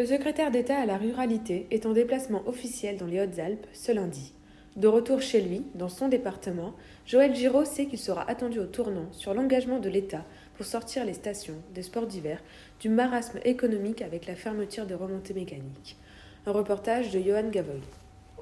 Le secrétaire d'État à la ruralité est en déplacement officiel dans les Hautes-Alpes ce lundi. De retour chez lui, dans son département, Joël Giraud sait qu'il sera attendu au tournant sur l'engagement de l'État pour sortir les stations des sports d'hiver du marasme économique avec la fermeture des remontées mécaniques. Un reportage de Johan Gavoy.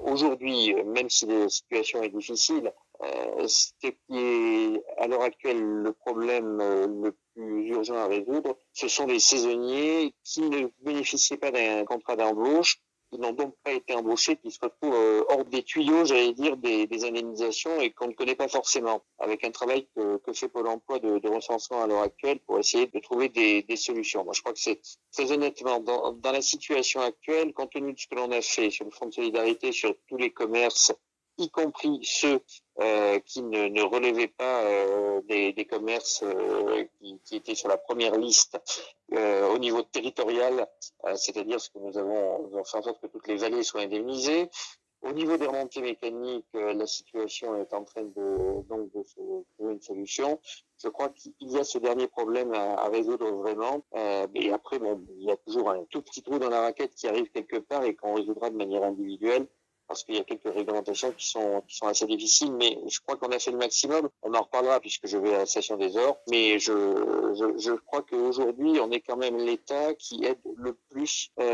Aujourd'hui, même si la situation est difficile, euh, qui est à l'heure actuelle le problème euh, le plus urgent à résoudre, ce sont les saisonniers qui ne bénéficiaient pas d'un contrat d'embauche, qui n'ont donc pas été embauchés, qui se retrouvent euh, hors des tuyaux, j'allais dire, des, des, indemnisations et qu'on ne connaît pas forcément, avec un travail que, que fait Pôle emploi de, de, recensement à l'heure actuelle pour essayer de trouver des, des, solutions. Moi, je crois que c'est très honnêtement, dans, dans la situation actuelle, compte tenu de ce que l'on a fait sur le Fonds de solidarité, sur tous les commerces, y compris ceux euh, qui ne, ne, relevaient pas euh, des, des, commerces euh, qui, qui, étaient sur la première liste euh, au niveau territorial, euh, c'est-à-dire ce que nous avons, nous fait en sorte que toutes les vallées soient indemnisées. Au niveau des remontées mécaniques, la situation est en train de donc de se trouver une solution. Je crois qu'il y a ce dernier problème à, à résoudre vraiment. et après, bon, il y a toujours un tout petit trou dans la raquette qui arrive quelque part et qu'on résoudra de manière individuelle parce qu'il y a quelques réglementations qui sont qui sont assez difficiles, mais je crois qu'on a fait le maximum. On en reparlera puisque je vais à la station des Ors, mais je je, crois qu'aujourd'hui on est quand même l'État qui aide le plus euh,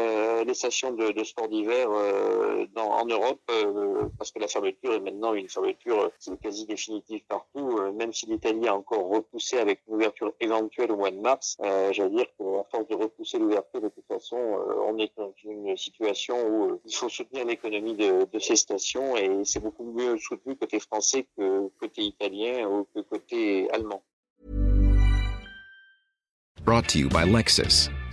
de, sport d'hiver euh, en Europe, euh, parce que la fermeture est maintenant une fermeture est quasi définitive partout, euh, même si l'Italie a encore repoussé avec une ouverture éventuelle au mois de mars. Euh, J'allais dire qu'à force de repousser l'ouverture, de toute façon, euh, on est dans une situation où il faut soutenir l'économie de de ces stations et c'est beaucoup mieux soutenu côté français que côté italien ou que côté allemand. Brought to you by Lexus.